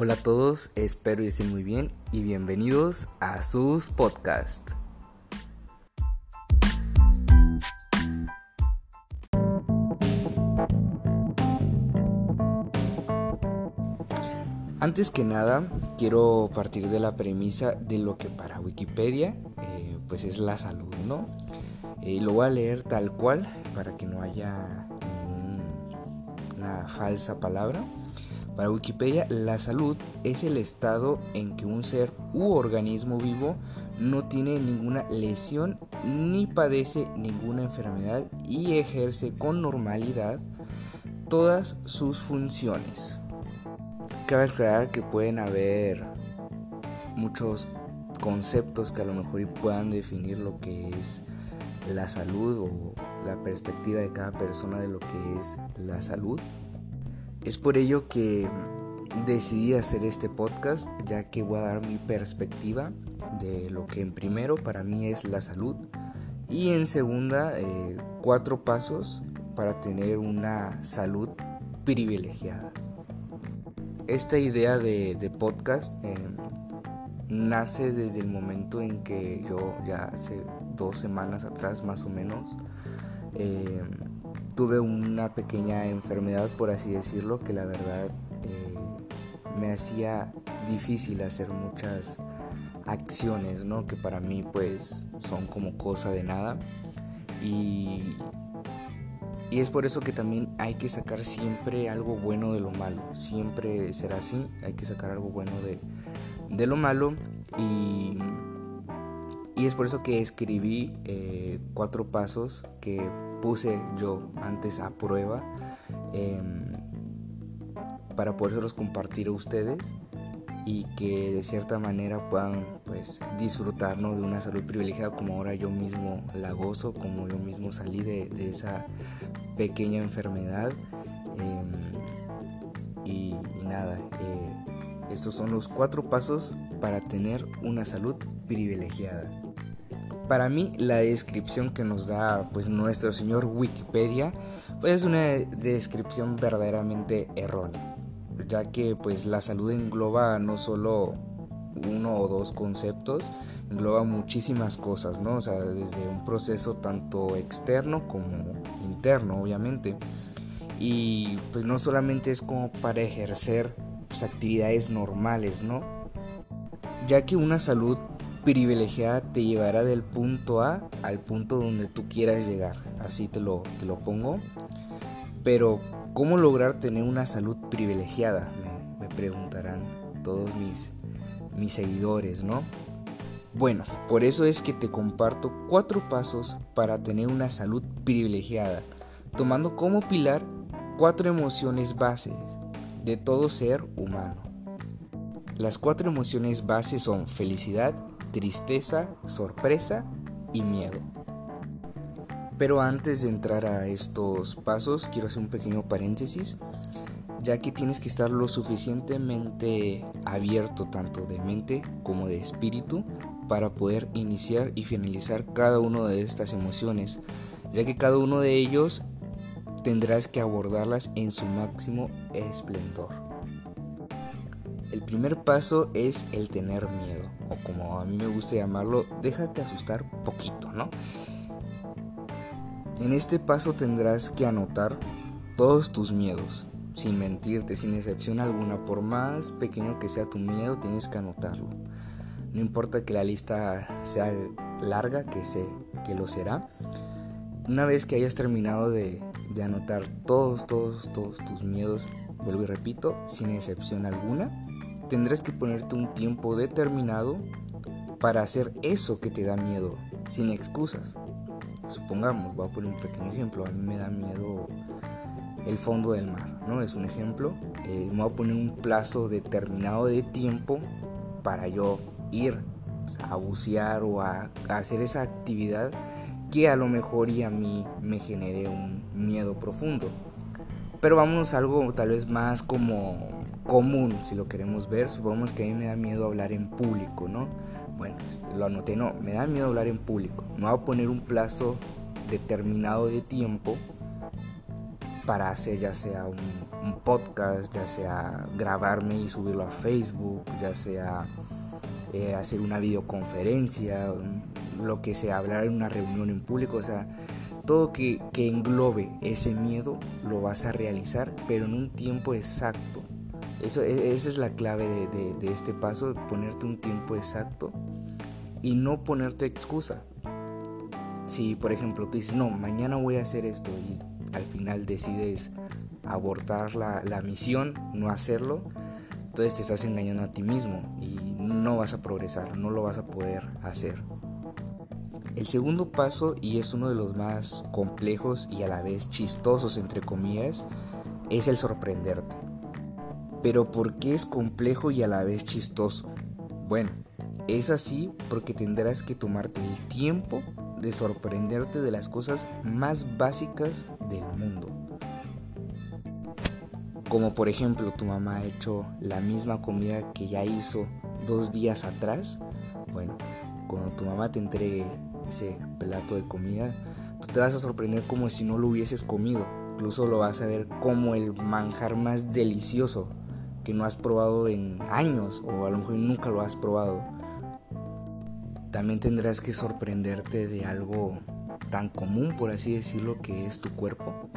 Hola a todos, espero que estén muy bien y bienvenidos a sus podcast. Antes que nada, quiero partir de la premisa de lo que para Wikipedia eh, pues es la salud, ¿no? Eh, lo voy a leer tal cual para que no haya una falsa palabra. Para Wikipedia, la salud es el estado en que un ser u organismo vivo no tiene ninguna lesión ni padece ninguna enfermedad y ejerce con normalidad todas sus funciones. Cabe aclarar que pueden haber muchos conceptos que a lo mejor puedan definir lo que es la salud o la perspectiva de cada persona de lo que es la salud. Es por ello que decidí hacer este podcast ya que voy a dar mi perspectiva de lo que en primero para mí es la salud y en segunda eh, cuatro pasos para tener una salud privilegiada. Esta idea de, podcast em, nace desde el momento en que yo ya hace dos semanas atrás más o menos em, tuve una pequeña enfermedad, por así decirlo, que la verdad eh, me hacía difícil hacer muchas acciones, ¿no? Que para mí pues son como cosa de nada. Y, y es por eso que también hay que sacar siempre algo bueno de lo malo. Siempre será así, hay que sacar algo bueno de, de lo malo. Y, y, es por eso que escribí eh, cuatro pasos que puse yo antes a prueba em, para podérselos compartir a ustedes y que de cierta manera puedan pues disfrutar de una salud privilegiada como ahora yo mismo la gozo, como yo mismo salí de, esa pequeña enfermedad em, y, nada, eh, estos son los cuatro pasos para tener una salud privilegiada. Para mí la descripción que nos da pues nuestro señor Wikipedia pues es una descripción verdaderamente errónea, ya que pues la salud engloba no solo uno o dos conceptos, engloba muchísimas cosas, ¿no? O sea, desde un proceso tanto externo como interno, obviamente. Y pues no solamente es como para ejercer pues, actividades normales, ¿no? Ya que una salud privilegiada te llevará del punto A al punto donde tú quieras llegar. Así te lo, te lo pongo. Pero, ¿cómo lograr tener una salud privilegiada? Me, preguntarán todos mis, mis seguidores, ¿no? Bueno, por eso es que te comparto cuatro pasos para tener una salud privilegiada, tomando como pilar cuatro emociones bases de todo ser humano. Las cuatro emociones bases son felicidad, tristeza, sorpresa y miedo. Pero antes de entrar a estos pasos, quiero hacer un pequeño paréntesis, ya que tienes que estar lo suficientemente abierto tanto de mente como de espíritu para poder iniciar y finalizar cada una de estas emociones, ya que cada uno de ellos tendrás que abordarlas en su máximo esplendor. El primer paso es el tener miedo o como a mí me gusta llamarlo, déjate asustar poquito, ¿no? En este paso tendrás que anotar todos tus miedos, sin mentirte, sin excepción alguna, por más pequeño que sea tu miedo, tienes que anotarlo. No importa que la lista sea larga, que sé que lo será. Una vez que hayas terminado de, de anotar todos, todos, todos tus miedos, vuelvo y repito, sin excepción alguna, tendrás que ponerte un tiempo determinado para hacer eso que te da miedo, sin excusas. Supongamos, voy a poner un pequeño ejemplo, a mí me da miedo el fondo del mar, ¿no? Es un ejemplo. Eh, me voy a poner un plazo determinado de tiempo para yo ir a bucear o a, hacer esa actividad que a lo mejor y a mí me genere un miedo profundo. Pero vamos a algo tal vez más como común, si lo queremos ver. Supongamos que a mí me da miedo hablar en público, ¿no? Bueno, este, lo anoté, no, me da miedo hablar en público. Me voy a poner un plazo determinado de tiempo para hacer ya sea un, podcast, ya sea grabarme y subirlo a Facebook, ya sea eh, hacer una videoconferencia, lo que sea, hablar en una reunión en público, o sea, todo que, englobe ese miedo lo vas a realizar, pero en un tiempo exacto. Eso, e, esa es la clave de, este paso, ponerte un tiempo exacto y no ponerte excusa. Si por ejemplo tú dices, no, mañana voy a hacer esto y al final decides abortar la, la misión, no hacerlo, entonces te estás engañando a ti mismo y no vas a progresar, no lo vas a poder hacer. El segundo paso, y es uno de los más complejos y a la vez chistosos, entre comillas, es el sorprenderte. Pero ¿por qué es complejo y a la vez chistoso? Bueno, es así porque tendrás que tomarte el tiempo de sorprenderte de las cosas más básicas del mundo. Como por ejemplo tu mamá ha hecho la misma comida que ya hizo dos días atrás. Bueno, cuando tu mamá te entregue ese plato de comida, tú te vas a sorprender como si no lo hubieses comido. Incluso lo vas a ver como el manjar más delicioso que no has probado en años o a lo mejor nunca lo has probado también tendrás que sorprenderte de algo tan común, por así decirlo, que es tu cuerpo.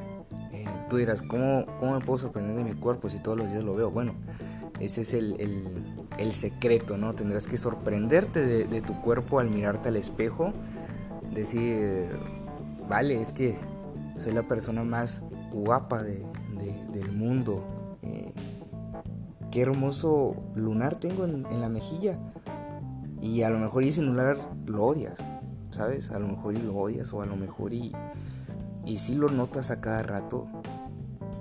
Eh, tú dirás, ¿cómo, ¿cómo, me puedo sorprender de mi cuerpo si todos los días lo veo? Bueno, ese es el, el, secreto, ¿no? Tendrás que sorprenderte de, tu cuerpo al mirarte al espejo, decir, vale, es que soy la persona más guapa de, del mundo. Qué hermoso lunar tengo en, la mejilla y a lo mejor ese celular lo odias, ¿sabes? A lo mejor y lo odias o a lo mejor y, y sí lo notas a cada rato.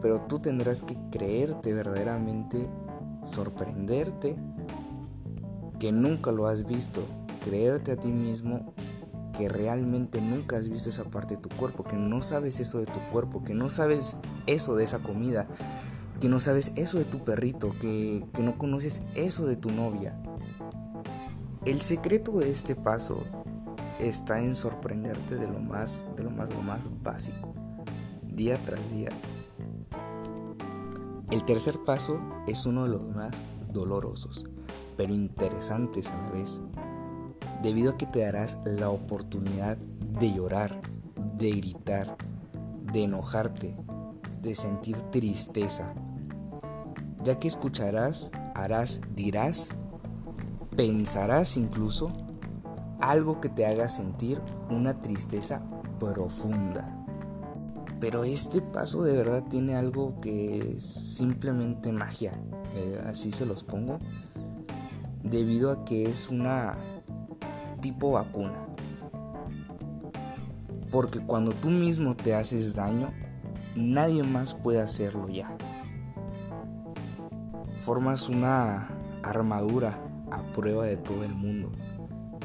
Pero tú tendrás que creerte verdaderamente, sorprenderte, que nunca lo has visto, creerte a ti mismo que realmente nunca has visto esa parte de tu cuerpo, que no sabes eso de tu cuerpo, que no sabes eso de esa comida, que no sabes eso de tu perrito, que, que no conoces eso de tu novia, el secreto de este paso está en sorprenderte de lo más, de lo más, lo más básico, día tras día. El tercer paso es uno de los más dolorosos, pero interesantes a la vez, debido a que te darás la oportunidad de llorar, de gritar, de enojarte, de sentir tristeza, ya que escucharás, harás, dirás pensarás incluso algo que te haga sentir una tristeza profunda. Pero este paso de verdad tiene algo que es simplemente magia, eh, así se los pongo, debido a que es una tipo vacuna. Porque cuando tú mismo te haces daño, nadie más puede hacerlo ya. Formas una armadura a prueba de todo el mundo,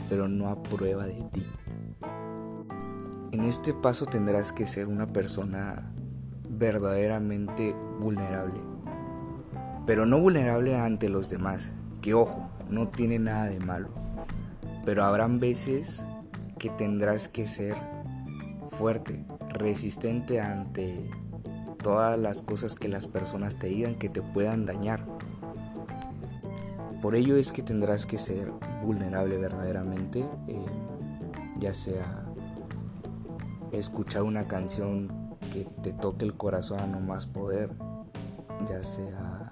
pero no a prueba de ti. En este paso tendrás que ser una persona verdaderamente vulnerable, pero no vulnerable ante los demás, que ojo, no tiene nada de malo, pero habrán veces que tendrás que ser fuerte, resistente ante todas las cosas que las personas te digan que te puedan dañar por ello es que tendrás que ser vulnerable verdaderamente, eh, ya sea escuchar una canción que te toque el corazón a no más poder, ya sea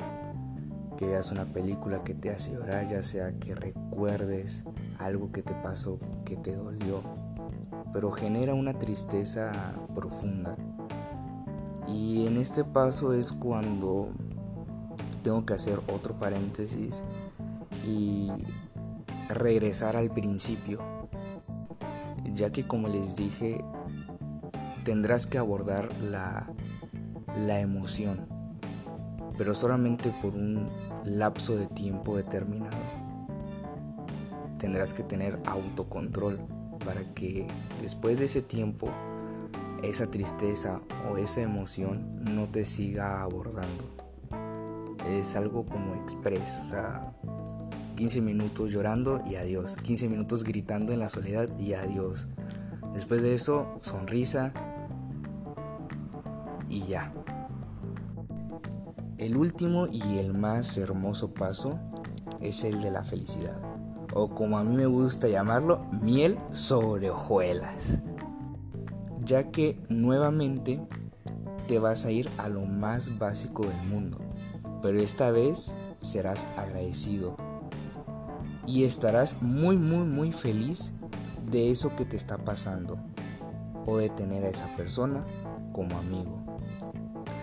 que veas una película que te hace llorar, ya sea que recuerdes algo que te pasó que te dolió, pero genera una tristeza profunda. Y en este paso es cuando tengo que hacer otro paréntesis y regresar al principio, ya que como les dije, tendrás que abordar la, la emoción, pero solamente por un lapso de tiempo determinado. Tendrás que tener autocontrol para que después de ese tiempo esa tristeza o esa emoción no te siga abordando. Es algo como express, o sea, 15 minutos llorando y adiós. 15 minutos gritando en la soledad y adiós. Después de eso, sonrisa y ya. El último y el más hermoso paso es el de la felicidad, o como a mí me gusta llamarlo, miel sobre hojuelas, ya que nuevamente te vas a ir a lo más básico del mundo, pero esta vez serás agradecido y estarás muy muy muy feliz de eso que te está pasando o de tener a esa persona como amigo.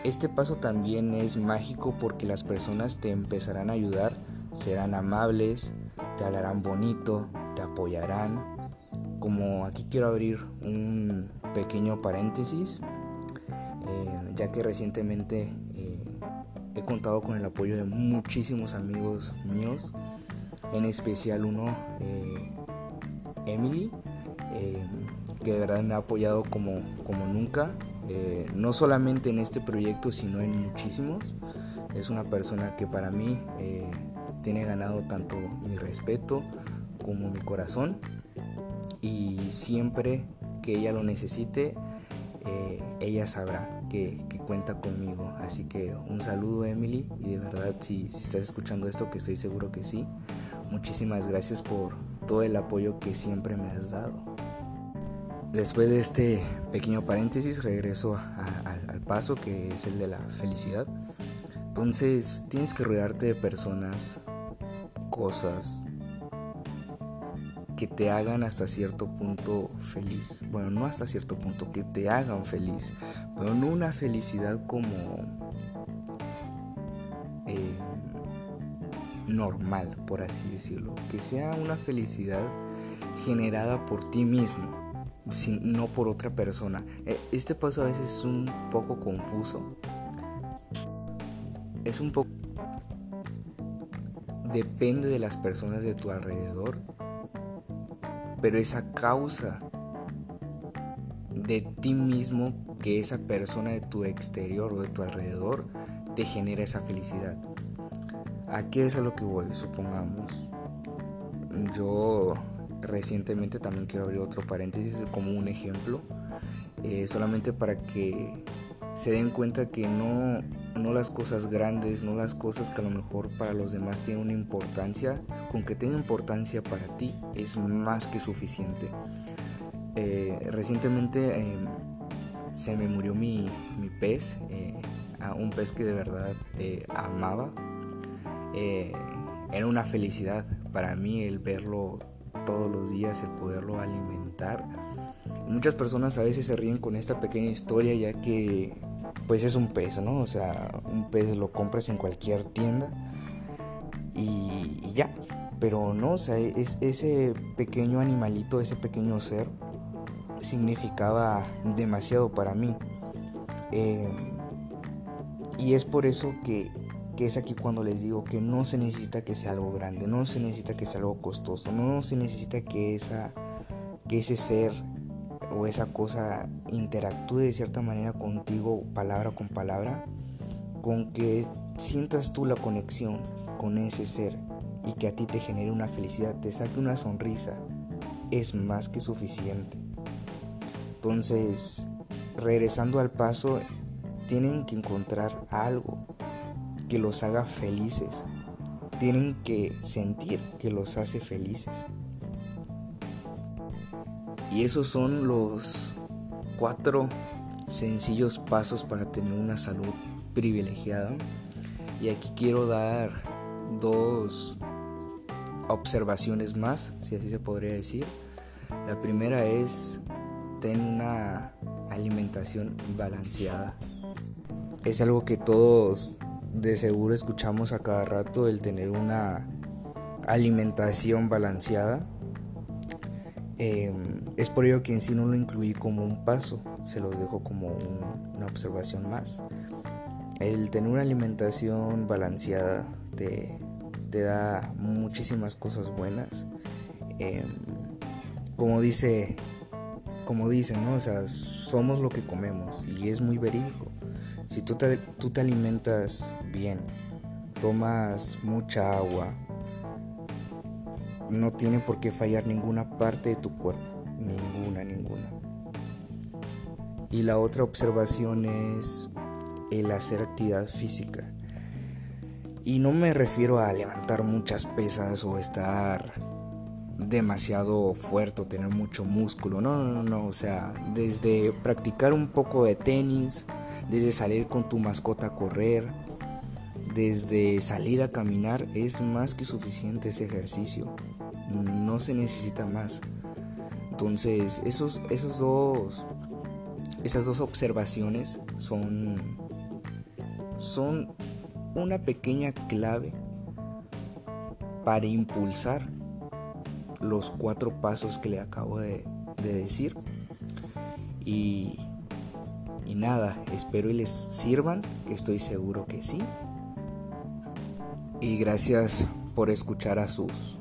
Este paso también es mágico porque las personas te empezarán a ayudar, serán amables, te hablarán bonito, te apoyarán. Como aquí quiero abrir un pequeño paréntesis, eh, ya que recientemente eh, he contado con el apoyo de muchísimos amigos míos, en especial uno, eh, Emily, que de verdad me ha apoyado como, como nunca eh, no solamente en este proyecto, sino en muchísimos. Es una persona que para mí eh, tiene ganado tanto mi respeto como mi corazón y siempre que ella lo necesite, eh, ella sabrá que, cuenta conmigo. Así que un saludo Emily y de verdad si, si estás escuchando esto, que estoy seguro que sí, muchísimas gracias por todo el apoyo que siempre me has dado. Después de este pequeño paréntesis, regreso al paso que es el de la felicidad. Entonces, tienes que rodearte de personas, cosas que te hagan hasta cierto punto feliz. Bueno, no hasta cierto punto, que te hagan feliz, pero no una felicidad como normal, por así decirlo. Que sea una felicidad generada por ti mismo no por otra persona. Eh, este paso a veces es un poco confuso. Es un poco... Depende de las personas de tu alrededor. Pero esa causa de ti mismo que esa persona de tu exterior o de tu alrededor te genera esa felicidad. ¿A qué es a lo que voy? Supongamos, yo recientemente también quiero abrir otro paréntesis como un ejemplo, eh, solamente para que se den cuenta que no, no las cosas grandes, no las cosas que a lo mejor para los demás tienen una importancia, con que tenga importancia para ti es más que suficiente. Eh, recientemente em, se me murió mi, mi pez, eh, un pez que de verdad amaba. Era una felicidad para mí el verlo todos los días, el poderlo alimentar. Muchas personas a veces se ríen con esta pequeña historia ya que pues es un pez, ¿no? O sea, un pez lo compras en cualquier tienda y, ya. Pero no, o sea, es, ese pequeño animalito, ese pequeño ser, significaba demasiado para mí. Eh, y es por eso que que es aquí cuando les digo que no se necesita que sea algo grande, no se necesita que sea algo costoso, no se necesita que, esa, que ese ser o esa cosa interactúe de cierta manera contigo, palabra con palabra, con que sientas tú la conexión con ese ser y que a ti te genere una felicidad, te saque una sonrisa, es más que suficiente. Entonces, regresando al paso, tienen que encontrar algo que los haga felices. Tienen que sentir que los hace felices. Y esos son los cuatro sencillos pasos para tener una salud privilegiada. Y aquí quiero dar dos observaciones más, si así se podría decir. La primera es tener una alimentación balanceada. Es algo que todos de seguro escuchamos a cada rato el tener una alimentación balanceada. Em, es por ello que en sí no lo incluí como un paso, se los dejo como una observación más. El tener una alimentación balanceada te, da muchísimas cosas buenas. Em, como dice, como dicen, ¿no? O sea, somos lo que comemos y es muy verídico. Si tú te, tú te alimentas bien, tomas mucha agua, no tiene por qué fallar ninguna parte de tu cuerpo, ninguna, ninguna. Y la otra observación es el hacer actividad física. Y no me refiero a levantar muchas pesas o estar demasiado fuerte tener mucho músculo. No, no, no, no. O sea, desde practicar un poco de tenis, desde salir con tu mascota a correr, desde salir a caminar, es más que suficiente ese ejercicio. No se necesita más. Entonces, esos, esos dos, esas dos observaciones son, son una pequeña clave para impulsar los cuatro pasos que le acabo de, decir. Y, y nada, espero y les sirvan, que estoy seguro que sí. Y gracias por escuchar a sus